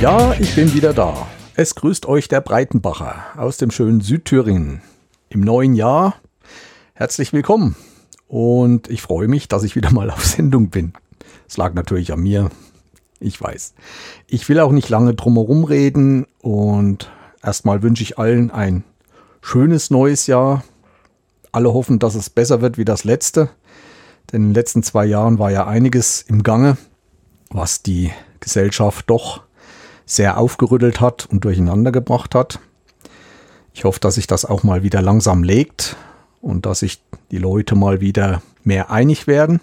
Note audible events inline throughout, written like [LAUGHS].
Ja, ich bin wieder da. Es grüßt euch der Breitenbacher aus dem schönen Südthüringen. Im neuen Jahr herzlich willkommen. Und ich freue mich, dass ich wieder mal auf Sendung bin. Es lag natürlich an mir. Ich weiß. Ich will auch nicht lange drumherum reden und erstmal wünsche ich allen ein schönes neues Jahr. Alle hoffen, dass es besser wird wie das letzte. Denn in den letzten zwei Jahren war ja einiges im Gange, was die Gesellschaft doch sehr aufgerüttelt hat und durcheinander gebracht hat. Ich hoffe, dass sich das auch mal wieder langsam legt und dass sich die Leute mal wieder mehr einig werden.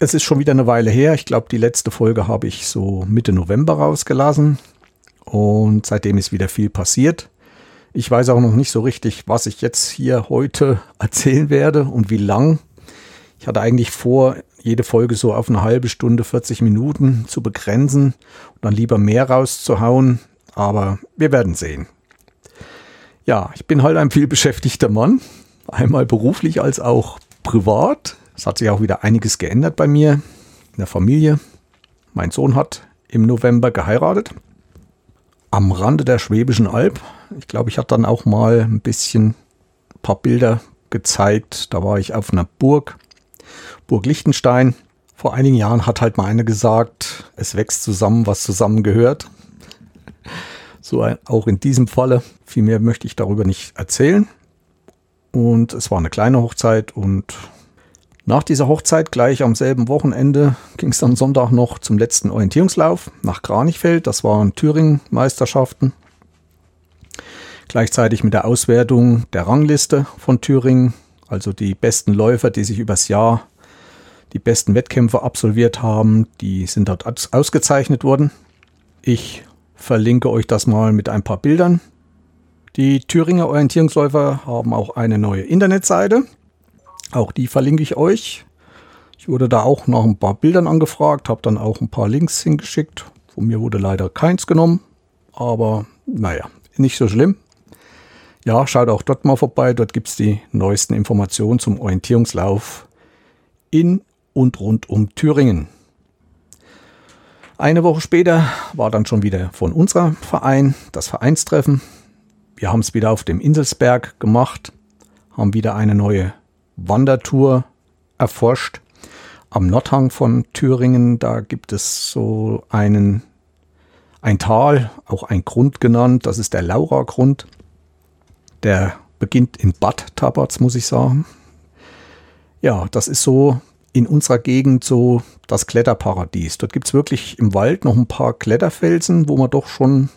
Es ist schon wieder eine Weile her. Ich glaube, die letzte Folge habe ich so Mitte November rausgelassen und seitdem ist wieder viel passiert. Ich weiß auch noch nicht so richtig, was ich jetzt hier heute [LAUGHS] erzählen werde und wie lang. Ich hatte eigentlich vor, jede Folge so auf eine halbe Stunde, 40 Minuten zu begrenzen und dann lieber mehr rauszuhauen. Aber wir werden sehen. Ja, ich bin halt ein vielbeschäftigter Mann. Einmal beruflich als auch privat. Es hat sich auch wieder einiges geändert bei mir in der Familie. Mein Sohn hat im November geheiratet. Am Rande der Schwäbischen Alb. Ich glaube, ich hatte dann auch mal ein bisschen ein paar Bilder gezeigt. Da war ich auf einer Burg Burg Liechtenstein. Vor einigen Jahren hat halt mal eine gesagt, es wächst zusammen, was zusammengehört. So auch in diesem Falle. Viel mehr möchte ich darüber nicht erzählen. Und es war eine kleine Hochzeit und nach dieser Hochzeit, gleich am selben Wochenende, ging es dann Sonntag noch zum letzten Orientierungslauf nach Kranichfeld. Das waren Thüringen-Meisterschaften. Gleichzeitig mit der Auswertung der Rangliste von Thüringen, also die besten Läufer, die sich übers Jahr die besten Wettkämpfe absolviert haben, die sind dort ausgezeichnet worden. Ich verlinke euch das mal mit ein paar Bildern. Die Thüringer Orientierungsläufer haben auch eine neue Internetseite. Auch die verlinke ich euch. Ich wurde da auch nach ein paar Bildern angefragt, habe dann auch ein paar Links hingeschickt. Von mir wurde leider keins genommen, aber naja, nicht so schlimm. Ja, schaut auch dort mal vorbei. Dort gibt es die neuesten Informationen zum Orientierungslauf in und rund um Thüringen. Eine Woche später war dann schon wieder von unserem Verein das Vereinstreffen. Wir haben es wieder auf dem Inselsberg gemacht, haben wieder eine neue Wandertour erforscht. Am Nordhang von Thüringen, da gibt es so einen, ein Tal, auch ein Grund genannt, das ist der Laura-Grund. Der beginnt in Bad Tabatz, muss ich sagen. Ja, das ist so in unserer Gegend so das Kletterparadies. Dort gibt es wirklich im Wald noch ein paar Kletterfelsen, wo man doch schon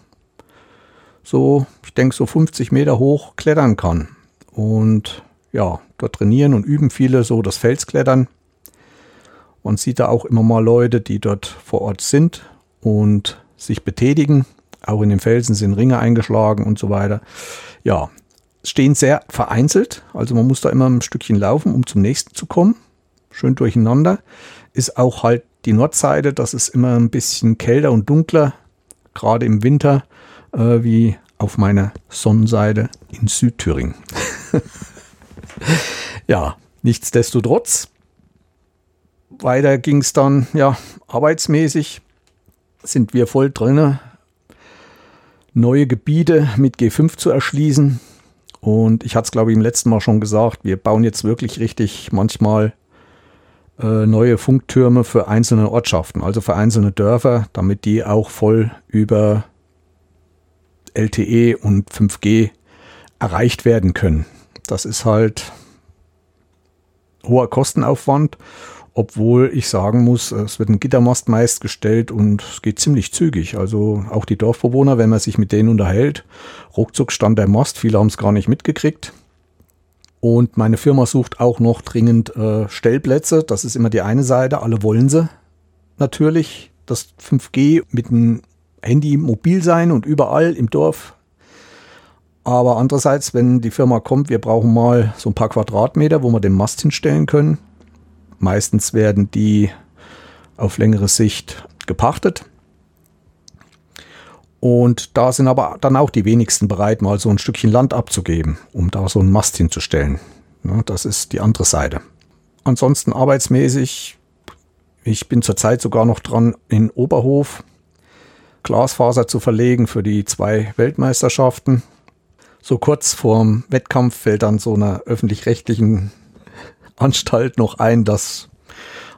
so, ich denke, so 50 Meter hoch klettern kann. Und ja, dort trainieren und üben viele so das Felsklettern. Man sieht da auch immer mal Leute, die dort vor Ort sind und sich betätigen. Auch in den Felsen sind Ringe eingeschlagen und so weiter. Ja, stehen sehr vereinzelt. Also man muss da immer ein Stückchen laufen, um zum nächsten zu kommen schön durcheinander. Ist auch halt die Nordseite, das ist immer ein bisschen kälter und dunkler, gerade im Winter, äh, wie auf meiner Sonnenseite in Südthüringen. [LAUGHS] ja, nichtsdestotrotz. Weiter ging es dann, ja, arbeitsmäßig sind wir voll drin, neue Gebiete mit G5 zu erschließen. Und ich hatte es, glaube ich, im letzten Mal schon gesagt, wir bauen jetzt wirklich richtig manchmal äh, neue Funktürme für einzelne Ortschaften, also für einzelne Dörfer, damit die auch voll über LTE und 5G erreicht werden können. Das ist halt hoher Kostenaufwand, obwohl ich sagen muss, es wird ein Gittermast meist gestellt und es geht ziemlich zügig. Also auch die Dorfbewohner, wenn man sich mit denen unterhält, ruckzuck stand der Mast, viele haben es gar nicht mitgekriegt. Und meine Firma sucht auch noch dringend äh, Stellplätze. Das ist immer die eine Seite. Alle wollen sie natürlich. Das 5G mit dem Handy mobil sein und überall im Dorf. Aber andererseits, wenn die Firma kommt, wir brauchen mal so ein paar Quadratmeter, wo wir den Mast hinstellen können. Meistens werden die auf längere Sicht gepachtet. Und da sind aber dann auch die wenigsten bereit, mal so ein Stückchen Land abzugeben, um da so einen Mast hinzustellen. Ja, das ist die andere Seite. Ansonsten arbeitsmäßig, ich bin zurzeit sogar noch dran in Oberhof, Glasfaser zu verlegen für die zwei Weltmeisterschaften. So kurz vorm Wettkampf fällt dann so einer öffentlich-rechtlichen Anstalt noch ein, dass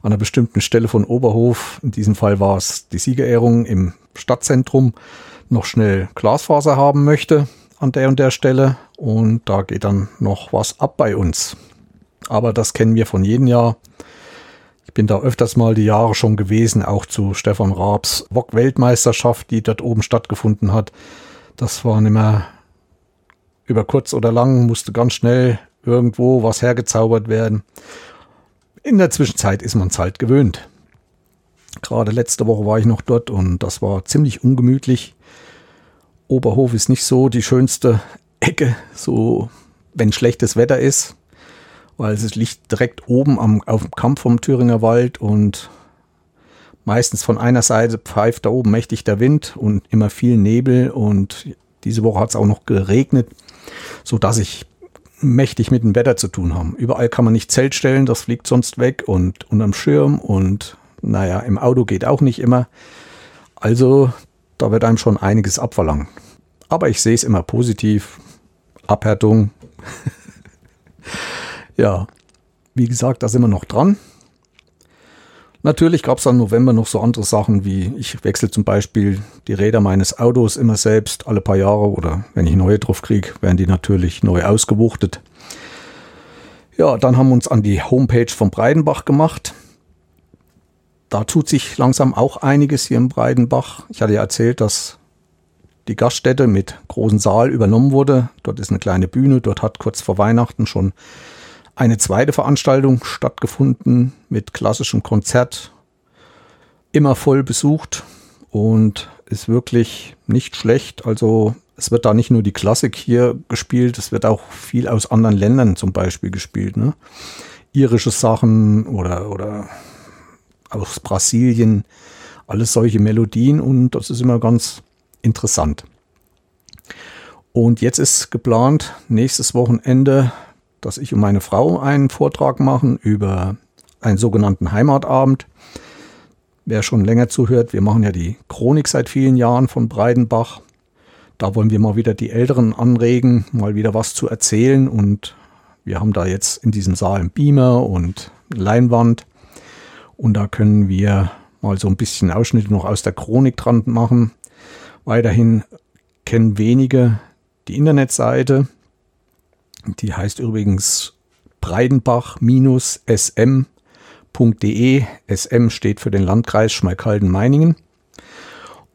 an einer bestimmten Stelle von Oberhof, in diesem Fall war es die Siegerehrung im Stadtzentrum, noch schnell Glasfaser haben möchte an der und der Stelle und da geht dann noch was ab bei uns. Aber das kennen wir von jedem Jahr. Ich bin da öfters mal die Jahre schon gewesen, auch zu Stefan Raabs Wok-Weltmeisterschaft, die dort oben stattgefunden hat. Das war nicht mehr über kurz oder lang, musste ganz schnell irgendwo was hergezaubert werden. In der Zwischenzeit ist man es halt gewöhnt. Gerade letzte Woche war ich noch dort und das war ziemlich ungemütlich. Oberhof ist nicht so die schönste Ecke, so wenn schlechtes Wetter ist weil es liegt direkt oben am, auf dem Kampf vom Thüringer Wald und meistens von einer Seite pfeift da oben mächtig der Wind und immer viel Nebel und diese Woche hat es auch noch geregnet, so dass ich mächtig mit dem Wetter zu tun haben. Überall kann man nicht Zelt stellen, das fliegt sonst weg und unterm Schirm und naja, im Auto geht auch nicht immer. Also da wird einem schon einiges abverlangt. Aber ich sehe es immer positiv. Abhärtung. [LAUGHS] Ja, wie gesagt, da sind wir noch dran. Natürlich gab es dann November noch so andere Sachen wie ich wechsle zum Beispiel die Räder meines Autos immer selbst alle paar Jahre oder wenn ich neue drauf kriege, werden die natürlich neu ausgewuchtet. Ja, dann haben wir uns an die Homepage von Breidenbach gemacht. Da tut sich langsam auch einiges hier in Breidenbach. Ich hatte ja erzählt, dass die Gaststätte mit großen Saal übernommen wurde. Dort ist eine kleine Bühne. Dort hat kurz vor Weihnachten schon eine zweite Veranstaltung stattgefunden mit klassischem Konzert. Immer voll besucht und ist wirklich nicht schlecht. Also es wird da nicht nur die Klassik hier gespielt, es wird auch viel aus anderen Ländern zum Beispiel gespielt. Ne? Irische Sachen oder, oder aus Brasilien, alles solche Melodien und das ist immer ganz interessant. Und jetzt ist geplant, nächstes Wochenende dass ich und meine Frau einen Vortrag machen über einen sogenannten Heimatabend. Wer schon länger zuhört, wir machen ja die Chronik seit vielen Jahren von Breidenbach. Da wollen wir mal wieder die Älteren anregen, mal wieder was zu erzählen. Und wir haben da jetzt in diesem Saal einen Beamer und Leinwand. Und da können wir mal so ein bisschen Ausschnitte noch aus der Chronik dran machen. Weiterhin kennen wenige die Internetseite die heißt übrigens breidenbach-sm.de. SM steht für den Landkreis Schmalkalden-Meiningen.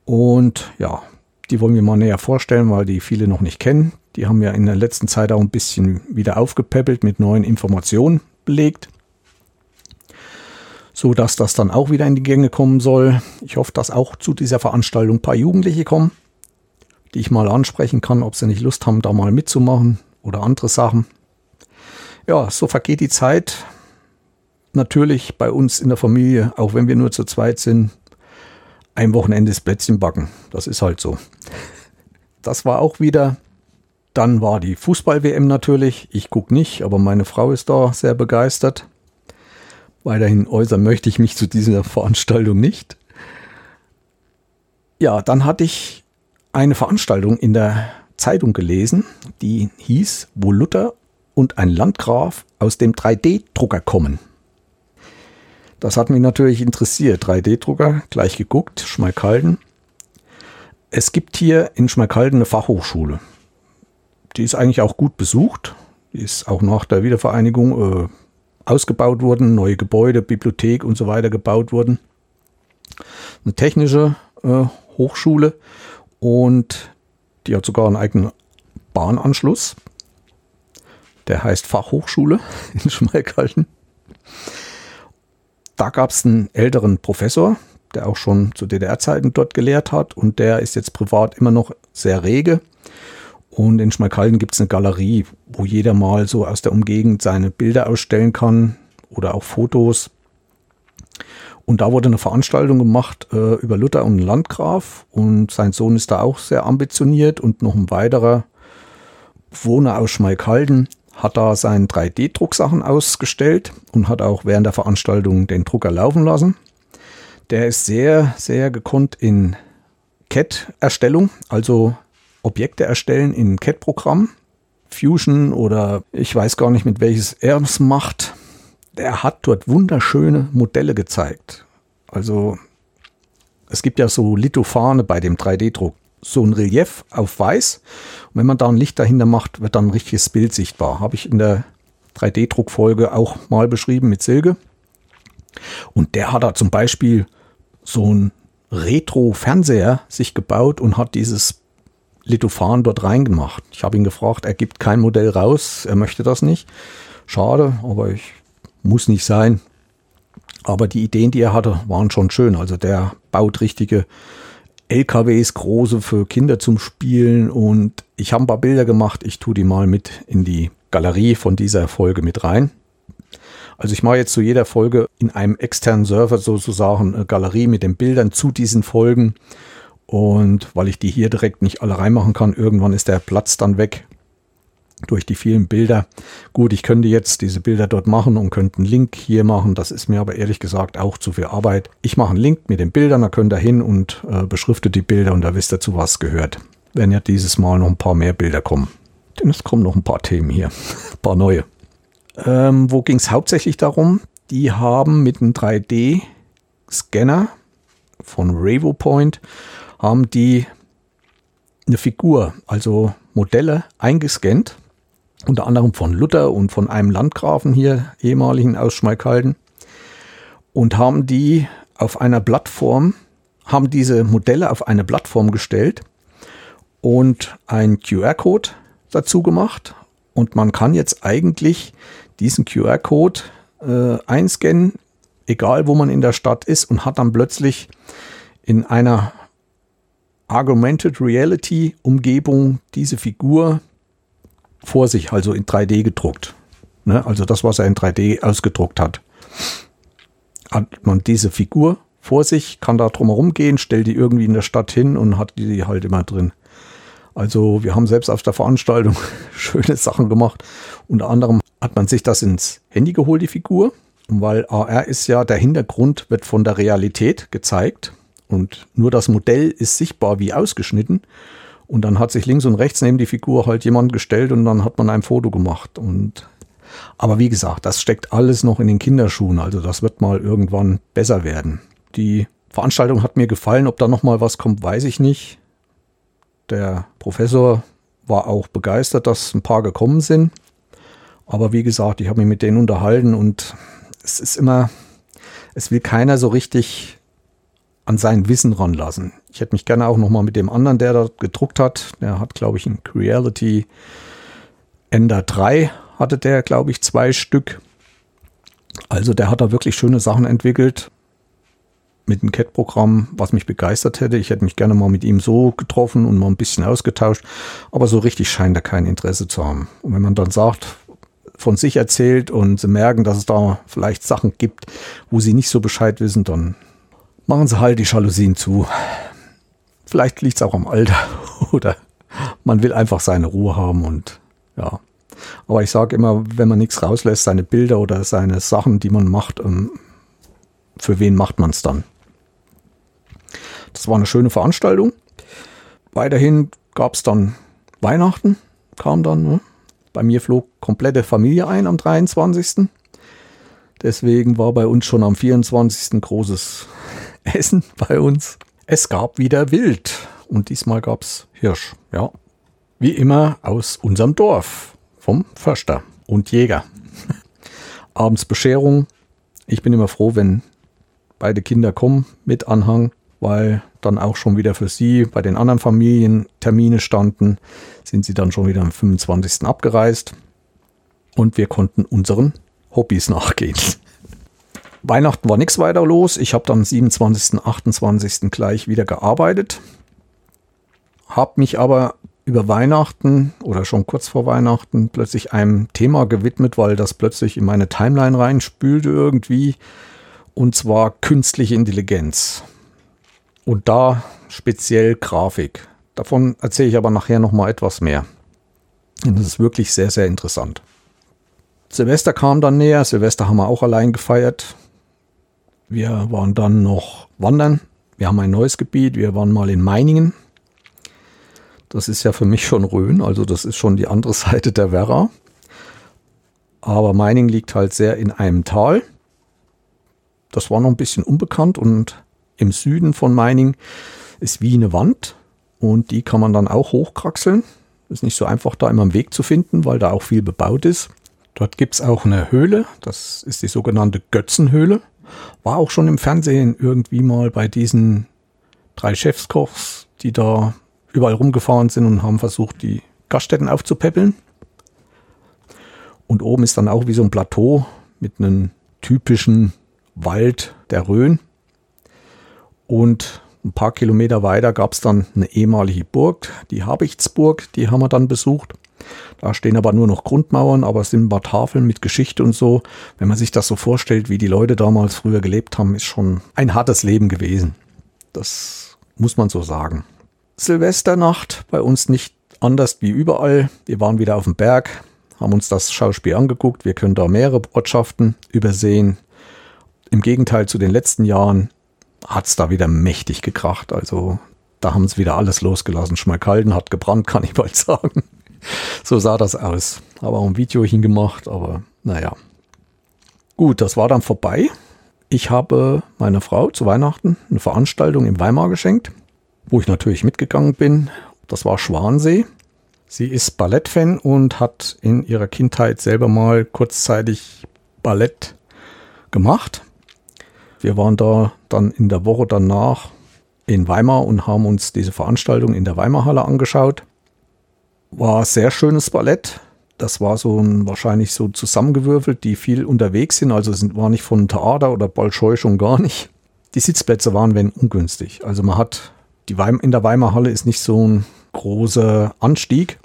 Und ja, die wollen wir mal näher vorstellen, weil die viele noch nicht kennen. Die haben ja in der letzten Zeit auch ein bisschen wieder aufgepäppelt mit neuen Informationen belegt. So dass das dann auch wieder in die Gänge kommen soll. Ich hoffe, dass auch zu dieser Veranstaltung ein paar Jugendliche kommen, die ich mal ansprechen kann, ob sie nicht Lust haben, da mal mitzumachen oder andere Sachen. Ja, so vergeht die Zeit. Natürlich bei uns in der Familie, auch wenn wir nur zu zweit sind, ein Wochenende ist Plätzchen backen. Das ist halt so. Das war auch wieder. Dann war die Fußball-WM natürlich. Ich gucke nicht, aber meine Frau ist da sehr begeistert. Weiterhin äußern möchte ich mich zu dieser Veranstaltung nicht. Ja, dann hatte ich eine Veranstaltung in der Zeitung gelesen, die hieß, wo Luther und ein Landgraf aus dem 3D-Drucker kommen. Das hat mich natürlich interessiert. 3D-Drucker, gleich geguckt, Schmalkalden. Es gibt hier in Schmalkalden eine Fachhochschule. Die ist eigentlich auch gut besucht. Die ist auch nach der Wiedervereinigung äh, ausgebaut worden, neue Gebäude, Bibliothek und so weiter gebaut wurden. Eine technische äh, Hochschule und die hat sogar einen eigenen Bahnanschluss. Der heißt Fachhochschule [LAUGHS] in Schmalkalden. Da gab es einen älteren Professor, der auch schon zu DDR-Zeiten dort gelehrt hat und der ist jetzt privat immer noch sehr rege. Und in Schmalkalden gibt es eine Galerie, wo jeder mal so aus der Umgegend seine Bilder ausstellen kann oder auch Fotos. Und da wurde eine Veranstaltung gemacht äh, über Luther und Landgraf. Und sein Sohn ist da auch sehr ambitioniert. Und noch ein weiterer Wohner aus Schmalkalden hat da seine 3D-Drucksachen ausgestellt und hat auch während der Veranstaltung den Drucker laufen lassen. Der ist sehr, sehr gekonnt in CAD-Erstellung, also Objekte erstellen in CAD-Programm. Fusion oder ich weiß gar nicht, mit welches er es macht. Der hat dort wunderschöne Modelle gezeigt. Also es gibt ja so Lithophane bei dem 3D-Druck. So ein Relief auf weiß. Und wenn man da ein Licht dahinter macht, wird dann ein richtiges Bild sichtbar. Habe ich in der 3D-Druckfolge auch mal beschrieben mit Silke. Und der hat da zum Beispiel so ein Retro-Fernseher sich gebaut und hat dieses Lithophan dort reingemacht. Ich habe ihn gefragt, er gibt kein Modell raus, er möchte das nicht. Schade, aber ich muss nicht sein. Aber die Ideen, die er hatte, waren schon schön. Also der baut richtige LKWs, große für Kinder zum Spielen und ich habe ein paar Bilder gemacht. Ich tue die mal mit in die Galerie von dieser Folge mit rein. Also ich mache jetzt zu jeder Folge in einem externen Server sozusagen eine Galerie mit den Bildern zu diesen Folgen. Und weil ich die hier direkt nicht alle reinmachen kann, irgendwann ist der Platz dann weg durch die vielen Bilder. Gut, ich könnte jetzt diese Bilder dort machen und könnte einen Link hier machen. Das ist mir aber ehrlich gesagt auch zu viel Arbeit. Ich mache einen Link mit den Bildern, da könnt ihr hin und äh, beschriftet die Bilder und da wisst ihr, zu was gehört. Wenn ja dieses Mal noch ein paar mehr Bilder kommen. Denn es kommen noch ein paar Themen hier, [LAUGHS] ein paar neue. Ähm, wo ging es hauptsächlich darum? Die haben mit einem 3D-Scanner von RavoPoint haben die eine Figur, also Modelle eingescannt, unter anderem von Luther und von einem Landgrafen hier, ehemaligen aus Schmalkalden, und haben die auf einer Plattform, haben diese Modelle auf eine Plattform gestellt und ein QR-Code dazu gemacht. Und man kann jetzt eigentlich diesen QR-Code äh, einscannen, egal wo man in der Stadt ist, und hat dann plötzlich in einer Augmented Reality Umgebung diese Figur vor sich, also in 3D gedruckt. Ne? Also das, was er in 3D ausgedruckt hat. Hat man diese Figur vor sich, kann da drumherum gehen, stellt die irgendwie in der Stadt hin und hat die halt immer drin. Also wir haben selbst auf der Veranstaltung [LAUGHS] schöne Sachen gemacht. Unter anderem hat man sich das ins Handy geholt, die Figur, weil AR ist ja, der Hintergrund wird von der Realität gezeigt und nur das Modell ist sichtbar wie ausgeschnitten. Und dann hat sich links und rechts neben die Figur halt jemand gestellt und dann hat man ein Foto gemacht. Und aber wie gesagt, das steckt alles noch in den Kinderschuhen. Also das wird mal irgendwann besser werden. Die Veranstaltung hat mir gefallen. Ob da noch mal was kommt, weiß ich nicht. Der Professor war auch begeistert, dass ein paar gekommen sind. Aber wie gesagt, ich habe mich mit denen unterhalten und es ist immer, es will keiner so richtig an sein Wissen ranlassen. Ich hätte mich gerne auch noch mal mit dem anderen, der da gedruckt hat, der hat, glaube ich, ein Creality Ender 3 hatte der, glaube ich, zwei Stück. Also der hat da wirklich schöne Sachen entwickelt mit einem CAD-Programm, was mich begeistert hätte. Ich hätte mich gerne mal mit ihm so getroffen und mal ein bisschen ausgetauscht, aber so richtig scheint er kein Interesse zu haben. Und wenn man dann sagt, von sich erzählt und sie merken, dass es da vielleicht Sachen gibt, wo sie nicht so Bescheid wissen, dann machen sie halt die Jalousien zu. Vielleicht liegt es auch am Alter [LAUGHS] oder man will einfach seine Ruhe haben und ja. Aber ich sage immer, wenn man nichts rauslässt, seine Bilder oder seine Sachen, die man macht, ähm, für wen macht man es dann? Das war eine schöne Veranstaltung. Weiterhin gab es dann Weihnachten, kam dann. Ne? Bei mir flog komplette Familie ein am 23. Deswegen war bei uns schon am 24. großes Essen bei uns. Es gab wieder Wild und diesmal gab es Hirsch. Ja, wie immer aus unserem Dorf vom Förster und Jäger. [LAUGHS] Abends Bescherung. Ich bin immer froh, wenn beide Kinder kommen mit Anhang, weil dann auch schon wieder für sie bei den anderen Familien Termine standen, sind sie dann schon wieder am 25. abgereist und wir konnten unseren Hobbys nachgehen. Weihnachten war nichts weiter los. Ich habe dann am 27., 28. gleich wieder gearbeitet. Habe mich aber über Weihnachten oder schon kurz vor Weihnachten plötzlich einem Thema gewidmet, weil das plötzlich in meine Timeline reinspülte irgendwie. Und zwar künstliche Intelligenz. Und da speziell Grafik. Davon erzähle ich aber nachher nochmal etwas mehr. Und das ist wirklich sehr, sehr interessant. Silvester kam dann näher. Silvester haben wir auch allein gefeiert. Wir waren dann noch wandern Wir haben ein neues Gebiet. Wir waren mal in Meiningen. Das ist ja für mich schon Rhön, also das ist schon die andere [LAUGHS] Seite der Werra. Aber Meiningen liegt halt sehr in einem Tal. Das war noch ein bisschen unbekannt und im Süden von Meiningen ist wie eine Wand und die kann man dann auch hochkraxeln. Ist nicht so einfach, da immer einen Weg zu finden, weil da auch viel bebaut ist. Dort gibt es auch eine Höhle, das ist die sogenannte Götzenhöhle. War auch schon im Fernsehen irgendwie mal bei diesen drei Chefskochs, die da überall rumgefahren sind und haben versucht, die Gaststätten aufzupäppeln. Und oben ist dann auch wie so ein Plateau mit einem typischen Wald der Rhön. Und ein paar Kilometer weiter gab es dann eine ehemalige Burg, die Habichtsburg, die haben wir dann besucht. Da stehen aber nur noch Grundmauern, aber es sind ein paar Tafeln mit Geschichte und so. Wenn man sich das so vorstellt, wie die Leute damals früher gelebt haben, ist schon ein hartes Leben gewesen. Das muss man so sagen. Silvesternacht bei uns nicht anders wie überall. Wir waren wieder auf dem Berg, haben uns das Schauspiel angeguckt. Wir können da mehrere Ortschaften übersehen. Im Gegenteil zu den letzten Jahren hat es da wieder mächtig gekracht. Also da haben sie wieder alles losgelassen. Schmalkalden hat gebrannt, kann ich bald sagen. So sah das aus. Habe auch ein Video hingemacht, aber naja. Gut, das war dann vorbei. Ich habe meiner Frau zu Weihnachten eine Veranstaltung in Weimar geschenkt, wo ich natürlich mitgegangen bin. Das war Schwansee. Sie ist Ballettfan und hat in ihrer Kindheit selber mal kurzzeitig Ballett gemacht. Wir waren da dann in der Woche danach in Weimar und haben uns diese Veranstaltung in der Weimarhalle angeschaut. War sehr schönes Ballett. Das war so ein, wahrscheinlich so zusammengewürfelt, die viel unterwegs sind. Also es war nicht von Theater oder Bolschoi schon gar nicht. Die Sitzplätze waren wenn ungünstig. Also man hat die Weim in der Weimarhalle ist nicht so ein großer Anstieg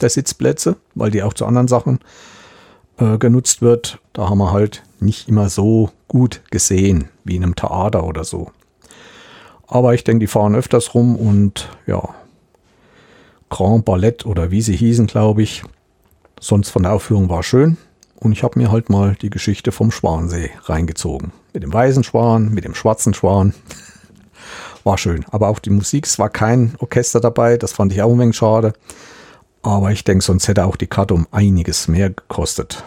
der Sitzplätze, weil die auch zu anderen Sachen äh, genutzt wird. Da haben wir halt nicht immer so gut gesehen wie in einem Theater oder so. Aber ich denke, die fahren öfters rum und ja, Grand Ballett oder wie sie hießen, glaube ich. Sonst von der Aufführung war schön. Und ich habe mir halt mal die Geschichte vom Schwansee reingezogen. Mit dem weißen Schwan, mit dem schwarzen Schwan. [LAUGHS] War schön. Aber auch die Musik, es war kein Orchester dabei. Das fand ich auch ein wenig schade. Aber ich denke, sonst hätte auch die Karte um einiges mehr gekostet.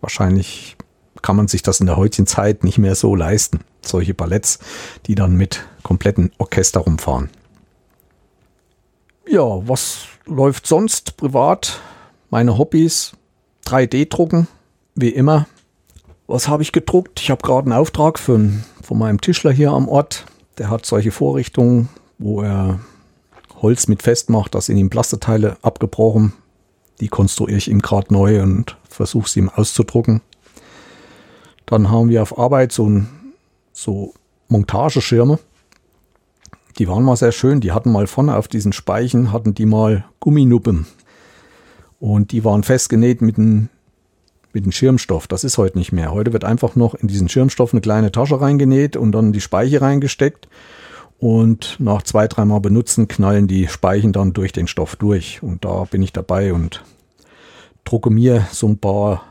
Wahrscheinlich kann man sich das in der heutigen Zeit nicht mehr so leisten. Solche Balletts, die dann mit kompletten Orchester rumfahren. Ja, was läuft sonst privat? Meine Hobbys, 3D-Drucken, wie immer. Was habe ich gedruckt? Ich habe gerade einen Auftrag für, von meinem Tischler hier am Ort. Der hat solche Vorrichtungen, wo er Holz mit festmacht, da sind ihm Plasteteile abgebrochen. Die konstruiere ich ihm gerade neu und versuche sie ihm auszudrucken. Dann haben wir auf Arbeit so, ein, so Montageschirme. Die waren mal sehr schön. Die hatten mal vorne auf diesen Speichen, hatten die mal Gumminuppen. Und die waren festgenäht mit einem mit dem Schirmstoff. Das ist heute nicht mehr. Heute wird einfach noch in diesen Schirmstoff eine kleine Tasche reingenäht und dann die Speiche reingesteckt. Und nach zwei, dreimal benutzen knallen die Speichen dann durch den Stoff durch. Und da bin ich dabei und drucke mir so ein paar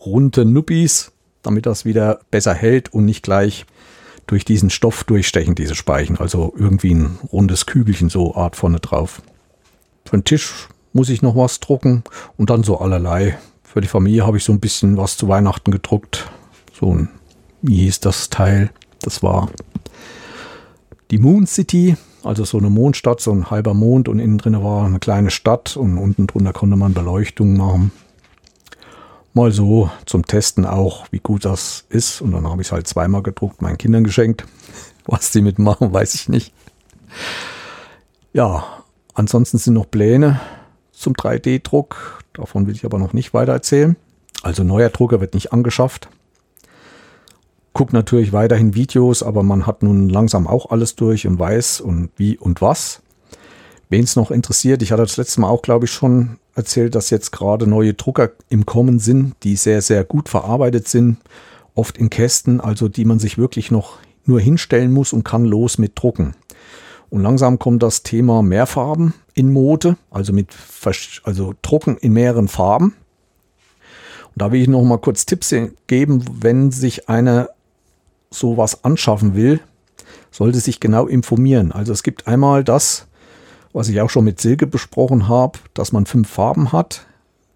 runde Nuppis damit das wieder besser hält und nicht gleich durch diesen Stoff durchstechen, diese Speichen. Also irgendwie ein rundes Kügelchen so Art vorne drauf. Für den Tisch muss ich noch was drucken und dann so allerlei. Für die Familie habe ich so ein bisschen was zu Weihnachten gedruckt. So ein, wie hieß das Teil? Das war die Moon City, also so eine Mondstadt, so ein halber Mond und innen drin war eine kleine Stadt und unten drunter konnte man Beleuchtung machen mal so zum Testen auch, wie gut das ist. Und dann habe ich es halt zweimal gedruckt, meinen Kindern geschenkt. [LAUGHS] Was die mitmachen, weiß ich nicht. Ja, ansonsten sind noch Pläne zum 3D-Druck. Davon will ich aber noch nicht weiter erzählen. Also neuer Drucker wird nicht angeschafft. Guck natürlich weiterhin Videos, aber man hat nun langsam auch alles durch und weiß und wie und was. Wen es noch interessiert, ich hatte das letzte Mal auch, glaube ich, schon erzählt, dass jetzt gerade neue Drucker im Kommen sind, die sehr, sehr gut verarbeitet sind, oft in Kästen, also die man sich wirklich noch nur hinstellen muss und kann los mit drucken. Und langsam kommt das Thema Mehrfarben in Mode, also mit also Drucken in mehreren Farben. Und da will ich noch mal kurz Tipps geben, wenn sich einer sowas anschaffen will. sollte sich genau informieren. Also es gibt einmal das, was ich auch schon mit Silke besprochen habe, dass man fünf Farben hat,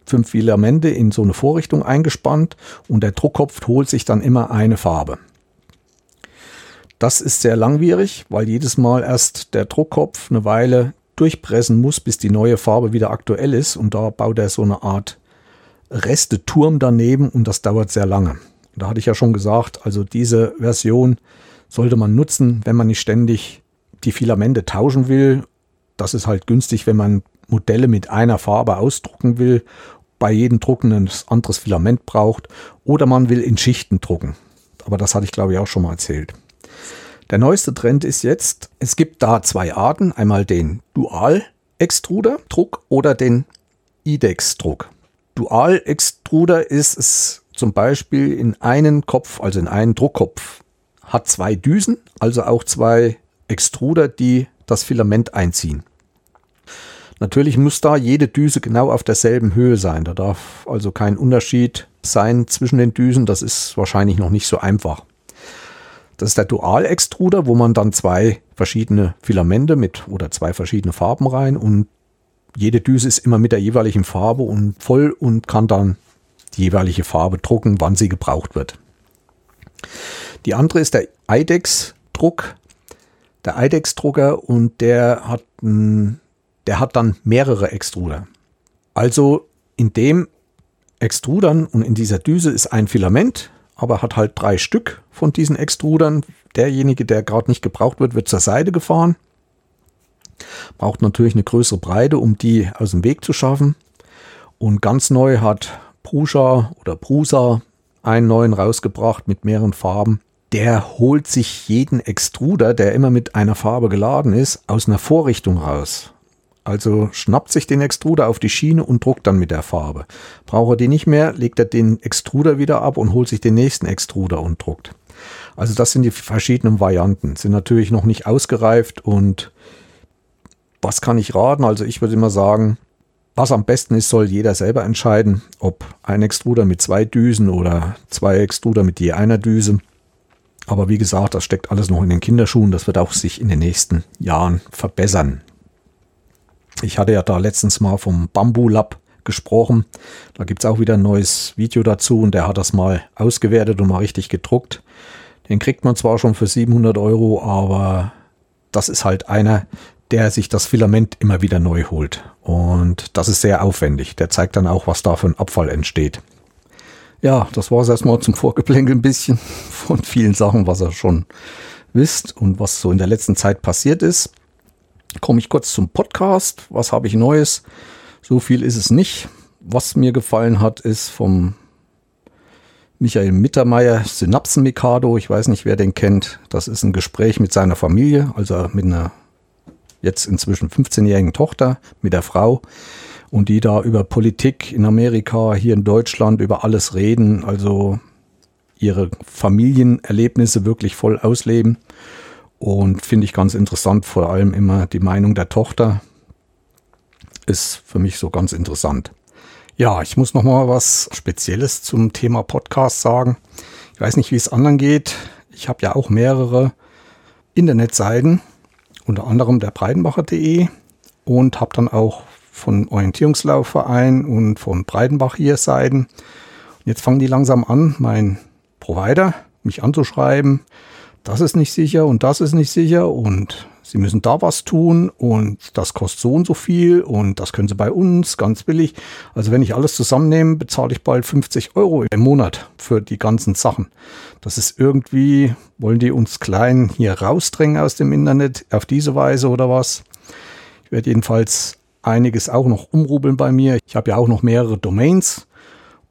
fünf Filamente in so eine Vorrichtung eingespannt und der Druckkopf holt sich dann immer eine Farbe. Das ist sehr langwierig, weil jedes Mal erst der Druckkopf eine Weile durchpressen muss, bis die neue Farbe wieder aktuell ist und da baut er so eine Art Resteturm daneben und das dauert sehr lange. Da hatte ich ja schon gesagt, also diese Version sollte man nutzen, wenn man nicht ständig die Filamente tauschen will. Das ist halt günstig, wenn man Modelle mit einer Farbe ausdrucken will, bei jedem Drucken ein anderes Filament braucht oder man will in Schichten drucken. Aber das hatte ich glaube ich auch schon mal erzählt. Der neueste Trend ist jetzt, es gibt da zwei Arten, einmal den Dual-Extruder-Druck oder den IDEX-Druck. Dual-Extruder ist es zum Beispiel in einen Kopf, also in einen Druckkopf, hat zwei Düsen, also auch zwei Extruder, die das Filament einziehen. Natürlich muss da jede Düse genau auf derselben Höhe sein. Da darf also kein Unterschied sein zwischen den Düsen. Das ist wahrscheinlich noch nicht so einfach. Das ist der Dual-Extruder, wo man dann zwei verschiedene Filamente mit oder zwei verschiedene Farben rein und jede Düse ist immer mit der jeweiligen Farbe und voll und kann dann die jeweilige Farbe drucken, wann sie gebraucht wird. Die andere ist der IDEX-Druck. Der IDEX-Drucker und der hat, der hat dann mehrere Extruder. Also in dem Extrudern und in dieser Düse ist ein Filament, aber hat halt drei Stück von diesen Extrudern. Derjenige, der gerade nicht gebraucht wird, wird zur Seite gefahren. Braucht natürlich eine größere Breite, um die aus dem Weg zu schaffen. Und ganz neu hat Prusa oder Prusa einen neuen rausgebracht mit mehreren Farben. Der holt sich jeden Extruder, der immer mit einer Farbe geladen ist, aus einer Vorrichtung raus. Also schnappt sich den Extruder auf die Schiene und druckt dann mit der Farbe. Braucht er die nicht mehr, legt er den Extruder wieder ab und holt sich den nächsten Extruder und druckt. Also das sind die verschiedenen Varianten. Sind natürlich noch nicht ausgereift und was kann ich raten? Also ich würde immer sagen, was am besten ist, soll jeder selber entscheiden, ob ein Extruder mit zwei Düsen oder zwei Extruder mit je einer Düse. Aber wie gesagt, das steckt alles noch in den Kinderschuhen. Das wird auch sich in den nächsten Jahren verbessern. Ich hatte ja da letztens mal vom Bambu Lab gesprochen. Da gibt es auch wieder ein neues Video dazu und der hat das mal ausgewertet und mal richtig gedruckt. Den kriegt man zwar schon für 700 Euro, aber das ist halt einer, der sich das Filament immer wieder neu holt. Und das ist sehr aufwendig. Der zeigt dann auch, was da für ein Abfall entsteht. Ja, das war es erstmal zum Vorgeplänkel ein bisschen [LAUGHS] von vielen Sachen, was ihr schon wisst und was so in der letzten Zeit passiert ist. Komme ich kurz zum Podcast. Was habe ich Neues? So viel ist es nicht. Was mir gefallen hat, ist vom Michael Mittermeier, Synapsen-Mikado. Ich weiß nicht, wer den kennt. Das ist ein Gespräch mit seiner Familie, also mit einer jetzt inzwischen 15-jährigen Tochter mit der Frau und die da über Politik in Amerika, hier in Deutschland, über alles reden, also ihre Familienerlebnisse wirklich voll ausleben. Und finde ich ganz interessant, vor allem immer die Meinung der Tochter ist für mich so ganz interessant. Ja, ich muss noch mal was Spezielles zum Thema Podcast sagen. Ich weiß nicht, wie es anderen geht. Ich habe ja auch mehrere Internetseiten unter anderem der Breitenbacher.de und habe dann auch von Orientierungslaufverein und von Breitenbach hier Seiten. Und jetzt fangen die langsam an, mein Provider mich anzuschreiben. Das ist nicht sicher und das ist nicht sicher und Sie müssen da was tun und das kostet so und so viel und das können Sie bei uns ganz billig. Also wenn ich alles zusammennehme, bezahle ich bald 50 Euro im Monat für die ganzen Sachen. Das ist irgendwie, wollen die uns klein hier rausdrängen aus dem Internet auf diese Weise oder was? Ich werde jedenfalls einiges auch noch umrubeln bei mir. Ich habe ja auch noch mehrere Domains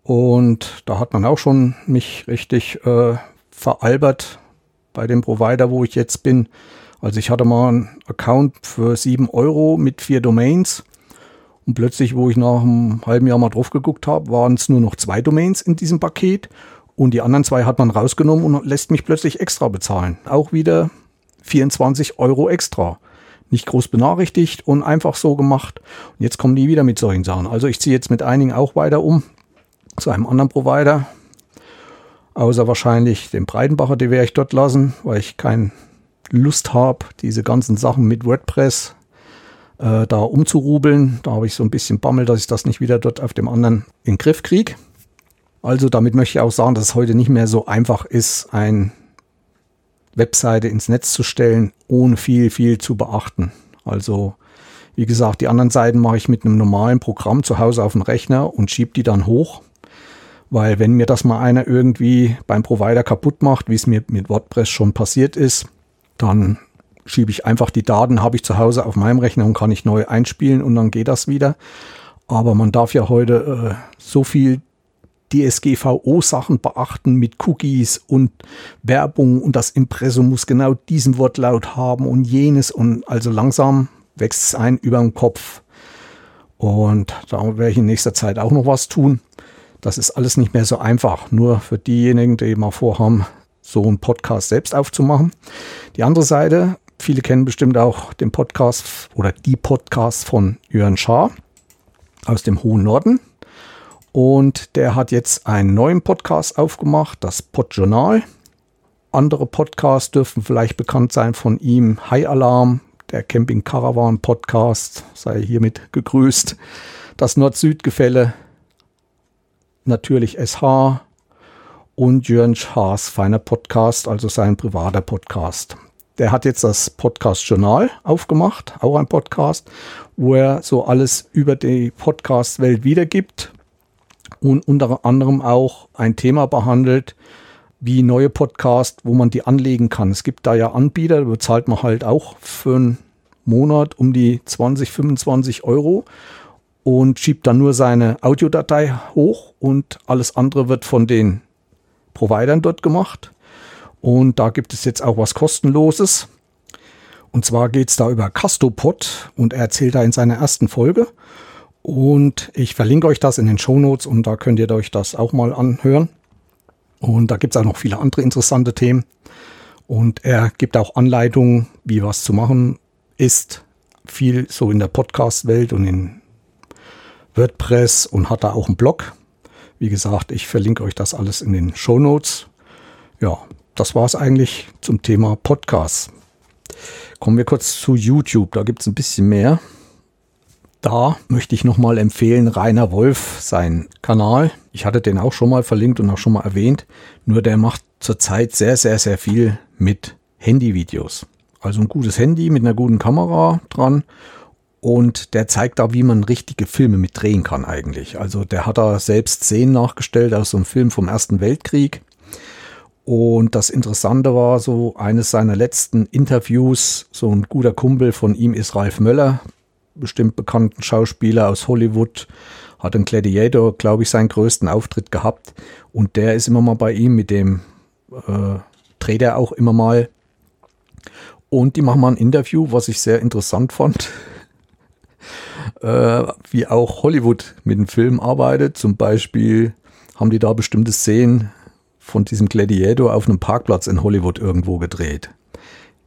und da hat man auch schon mich richtig äh, veralbert bei dem Provider, wo ich jetzt bin. Also ich hatte mal einen Account für sieben Euro mit vier Domains. Und plötzlich, wo ich nach einem halben Jahr mal drauf geguckt habe, waren es nur noch zwei Domains in diesem Paket. Und die anderen zwei hat man rausgenommen und lässt mich plötzlich extra bezahlen. Auch wieder 24 Euro extra. Nicht groß benachrichtigt und einfach so gemacht. Und jetzt kommen die wieder mit solchen Sachen. Also ich ziehe jetzt mit einigen auch weiter um zu einem anderen Provider. Außer wahrscheinlich den Breitenbacher, den werde ich dort lassen, weil ich kein Lust habe, diese ganzen Sachen mit WordPress äh, da umzurubeln. Da habe ich so ein bisschen Bammel, dass ich das nicht wieder dort auf dem anderen in den Griff kriege. Also damit möchte ich auch sagen, dass es heute nicht mehr so einfach ist, eine Webseite ins Netz zu stellen, ohne viel, viel zu beachten. Also wie gesagt, die anderen Seiten mache ich mit einem normalen Programm zu Hause auf dem Rechner und schiebe die dann hoch. Weil wenn mir das mal einer irgendwie beim Provider kaputt macht, wie es mir mit WordPress schon passiert ist, dann schiebe ich einfach die Daten, habe ich zu Hause auf meinem Rechner und kann ich neu einspielen und dann geht das wieder. Aber man darf ja heute äh, so viel DSGVO-Sachen beachten mit Cookies und Werbung und das Impressum muss genau diesen Wortlaut haben und jenes und also langsam wächst es ein über den Kopf. Und da werde ich in nächster Zeit auch noch was tun. Das ist alles nicht mehr so einfach, nur für diejenigen, die mal vorhaben, so einen Podcast selbst aufzumachen. Die andere Seite, viele kennen bestimmt auch den Podcast oder die Podcasts von Jörn Schaar aus dem hohen Norden. Und der hat jetzt einen neuen Podcast aufgemacht, das Podjournal. Andere Podcasts dürfen vielleicht bekannt sein von ihm. High Alarm, der Camping Caravan Podcast, sei hiermit gegrüßt. Das Nord-Süd-Gefälle, natürlich SH und Jörn Schaas feiner Podcast, also sein privater Podcast. Der hat jetzt das Podcast Journal aufgemacht, auch ein Podcast, wo er so alles über die Podcast-Welt wiedergibt und unter anderem auch ein Thema behandelt, wie neue Podcasts, wo man die anlegen kann. Es gibt da ja Anbieter, da bezahlt man halt auch für einen Monat um die 20, 25 Euro und schiebt dann nur seine Audiodatei hoch und alles andere wird von den Providern dort gemacht. Und da gibt es jetzt auch was kostenloses. Und zwar geht es da über Castopod und er erzählt da in seiner ersten Folge. Und ich verlinke euch das in den Show Notes und da könnt ihr euch das auch mal anhören. Und da gibt es auch noch viele andere interessante Themen. Und er gibt auch Anleitungen, wie was zu machen ist. Viel so in der Podcast-Welt und in WordPress und hat da auch einen Blog. Wie gesagt, ich verlinke euch das alles in den Show Notes. Ja, das war es eigentlich zum Thema Podcast. Kommen wir kurz zu YouTube. Da gibt es ein bisschen mehr. Da möchte ich nochmal empfehlen, Rainer Wolf, sein Kanal. Ich hatte den auch schon mal verlinkt und auch schon mal erwähnt. Nur der macht zurzeit sehr, sehr, sehr viel mit Handyvideos. Also ein gutes Handy mit einer guten Kamera dran. Und der zeigt da, wie man richtige Filme mit drehen kann eigentlich. Also der hat da selbst Szenen nachgestellt aus so einem Film vom Ersten Weltkrieg. Und das Interessante war so eines seiner letzten Interviews, so ein guter Kumpel von ihm ist Ralf Möller, bestimmt bekannten Schauspieler aus Hollywood, hat in Gladiator, glaube ich, seinen größten Auftritt gehabt. Und der ist immer mal bei ihm, mit dem äh, dreht er auch immer mal. Und die machen mal ein Interview, was ich sehr interessant fand. Äh, wie auch Hollywood mit dem Film arbeitet. Zum Beispiel haben die da bestimmte Szenen von diesem Gladiator auf einem Parkplatz in Hollywood irgendwo gedreht.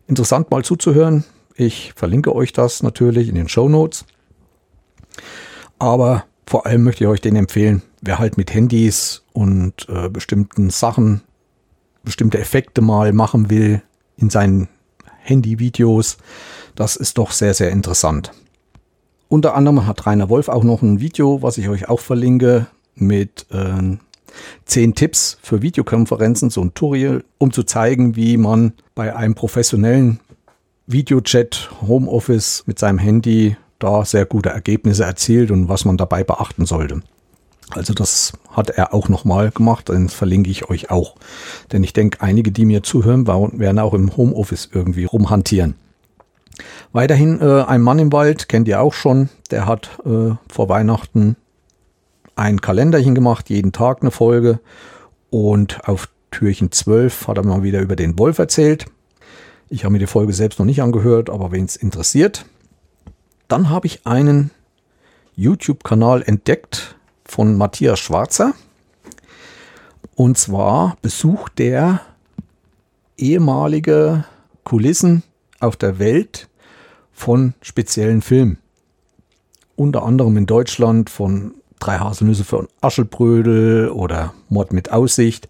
Interessant mal zuzuhören. Ich verlinke euch das natürlich in den Show Notes. Aber vor allem möchte ich euch den empfehlen, wer halt mit Handys und äh, bestimmten Sachen, bestimmte Effekte mal machen will in seinen Handyvideos, das ist doch sehr, sehr interessant. Unter anderem hat Rainer Wolf auch noch ein Video, was ich euch auch verlinke, mit äh, 10 Tipps für Videokonferenzen, so ein Tutorial, um zu zeigen, wie man bei einem professionellen Videochat, Homeoffice mit seinem Handy da sehr gute Ergebnisse erzielt und was man dabei beachten sollte. Also das hat er auch nochmal gemacht, den verlinke ich euch auch. Denn ich denke, einige, die mir zuhören, werden auch im Homeoffice irgendwie rumhantieren. Weiterhin äh, ein Mann im Wald, kennt ihr auch schon, der hat äh, vor Weihnachten ein Kalenderchen gemacht, jeden Tag eine Folge. Und auf Türchen 12 hat er mal wieder über den Wolf erzählt. Ich habe mir die Folge selbst noch nicht angehört, aber wen es interessiert. Dann habe ich einen YouTube-Kanal entdeckt von Matthias Schwarzer. Und zwar besucht der ehemalige Kulissen auf der Welt von speziellen Filmen. Unter anderem in Deutschland von Drei Haselnüsse für Aschelbrödel oder Mord mit Aussicht.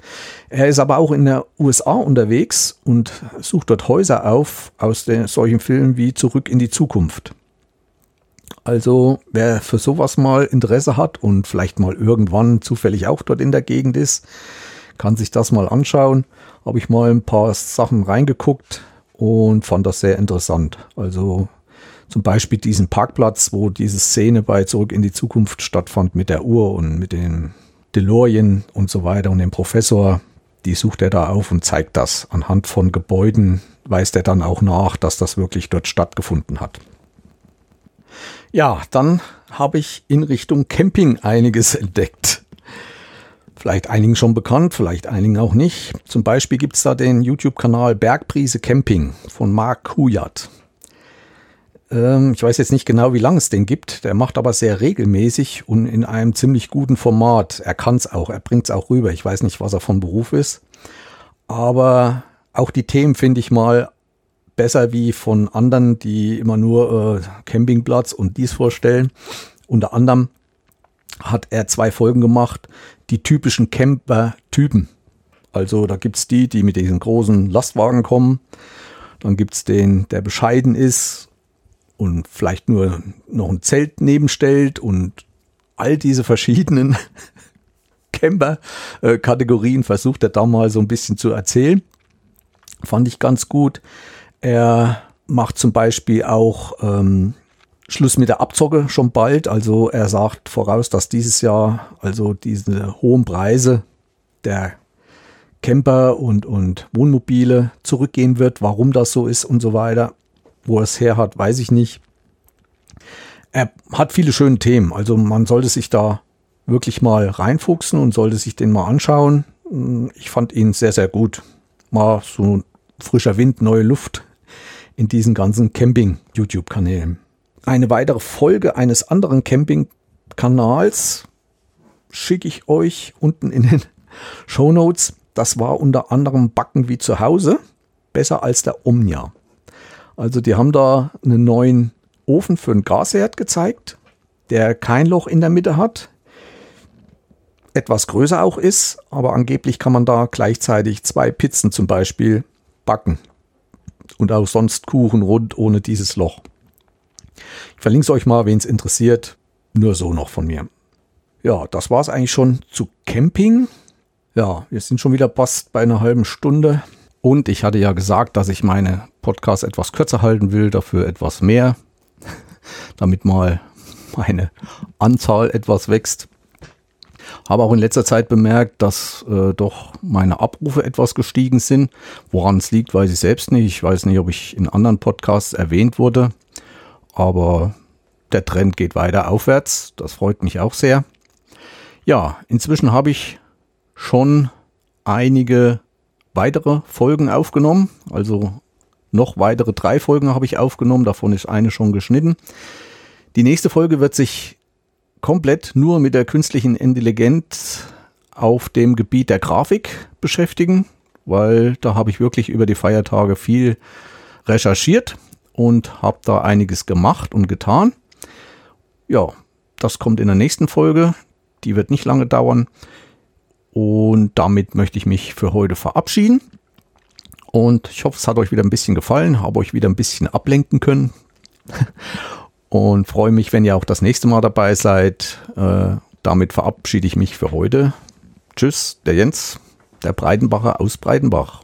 Er ist aber auch in der USA unterwegs und sucht dort Häuser auf aus den, solchen Filmen wie Zurück in die Zukunft. Also wer für sowas mal Interesse hat und vielleicht mal irgendwann zufällig auch dort in der Gegend ist, kann sich das mal anschauen. Habe ich mal ein paar Sachen reingeguckt und fand das sehr interessant. Also zum Beispiel diesen Parkplatz, wo diese Szene bei Zurück in die Zukunft stattfand mit der Uhr und mit dem DeLorean und so weiter und dem Professor. Die sucht er da auf und zeigt das. Anhand von Gebäuden weist er dann auch nach, dass das wirklich dort stattgefunden hat. Ja, dann habe ich in Richtung Camping einiges [LAUGHS] entdeckt. Vielleicht einigen schon bekannt, vielleicht einigen auch nicht. Zum Beispiel gibt es da den YouTube-Kanal Bergprise Camping von Mark Huyat. Ähm, ich weiß jetzt nicht genau, wie lange es den gibt. Der macht aber sehr regelmäßig und in einem ziemlich guten Format. Er kann es auch, er bringt es auch rüber. Ich weiß nicht, was er von Beruf ist. Aber auch die Themen finde ich mal besser wie von anderen, die immer nur äh, Campingplatz und dies vorstellen. Unter anderem hat er zwei Folgen gemacht, die typischen Camper-Typen. Also da gibt es die, die mit diesen großen Lastwagen kommen. Dann gibt es den, der bescheiden ist und vielleicht nur noch ein Zelt nebenstellt und all diese verschiedenen [LAUGHS] Camper-Kategorien versucht er da mal so ein bisschen zu erzählen. Fand ich ganz gut. Er macht zum Beispiel auch ähm, Schluss mit der Abzocke schon bald. Also er sagt voraus, dass dieses Jahr also diese hohen Preise der Camper und, und Wohnmobile zurückgehen wird. Warum das so ist und so weiter. Wo er es her hat, weiß ich nicht. Er hat viele schöne Themen. Also man sollte sich da wirklich mal reinfuchsen und sollte sich den mal anschauen. Ich fand ihn sehr, sehr gut. Mal so frischer Wind, neue Luft in diesen ganzen Camping-YouTube-Kanälen eine weitere Folge eines anderen Camping-Kanals schicke ich euch unten in den [LAUGHS] Show Notes. Das war unter anderem Backen wie zu Hause, besser als der Omnia. Also die haben da einen neuen Ofen für einen Gasherd gezeigt, der kein Loch in der Mitte hat, etwas größer auch ist, aber angeblich kann man da gleichzeitig zwei Pizzen zum Beispiel backen und auch sonst Kuchen rund ohne dieses Loch. Ich verlinke es euch mal, wen es interessiert. Nur so noch von mir. Ja, das war es eigentlich schon zu Camping. Ja, wir sind schon wieder fast bei einer halben Stunde. Und ich hatte ja gesagt, dass ich meine Podcasts etwas kürzer halten will, dafür etwas mehr, [LAUGHS] damit mal meine Anzahl etwas wächst. Habe auch in letzter Zeit bemerkt, dass äh, doch meine Abrufe etwas gestiegen sind. Woran es liegt, weiß ich selbst nicht. Ich weiß nicht, ob ich in anderen Podcasts erwähnt wurde aber der Trend geht weiter aufwärts. Das freut mich auch sehr. Ja, inzwischen habe ich schon einige weitere Folgen aufgenommen. Also noch weitere drei Folgen habe ich aufgenommen. Davon ist eine schon geschnitten. Die nächste Folge wird sich komplett nur mit der künstlichen Intelligenz auf dem Gebiet der Grafik beschäftigen, weil da habe ich wirklich über die Feiertage viel recherchiert und habe da einiges gemacht und getan. Ja, das kommt in der nächsten Folge. Die wird nicht lange dauern. Und damit möchte ich mich für heute verabschieden. Und ich hoffe, es hat euch wieder ein bisschen gefallen, habe euch wieder ein bisschen ablenken können. [LAUGHS] Und freue mich, wenn ihr auch das nächste Mal dabei seid. Äh, damit verabschiede ich mich für heute. Tschüss, der Jens, der Breitenbacher aus Breitenbach.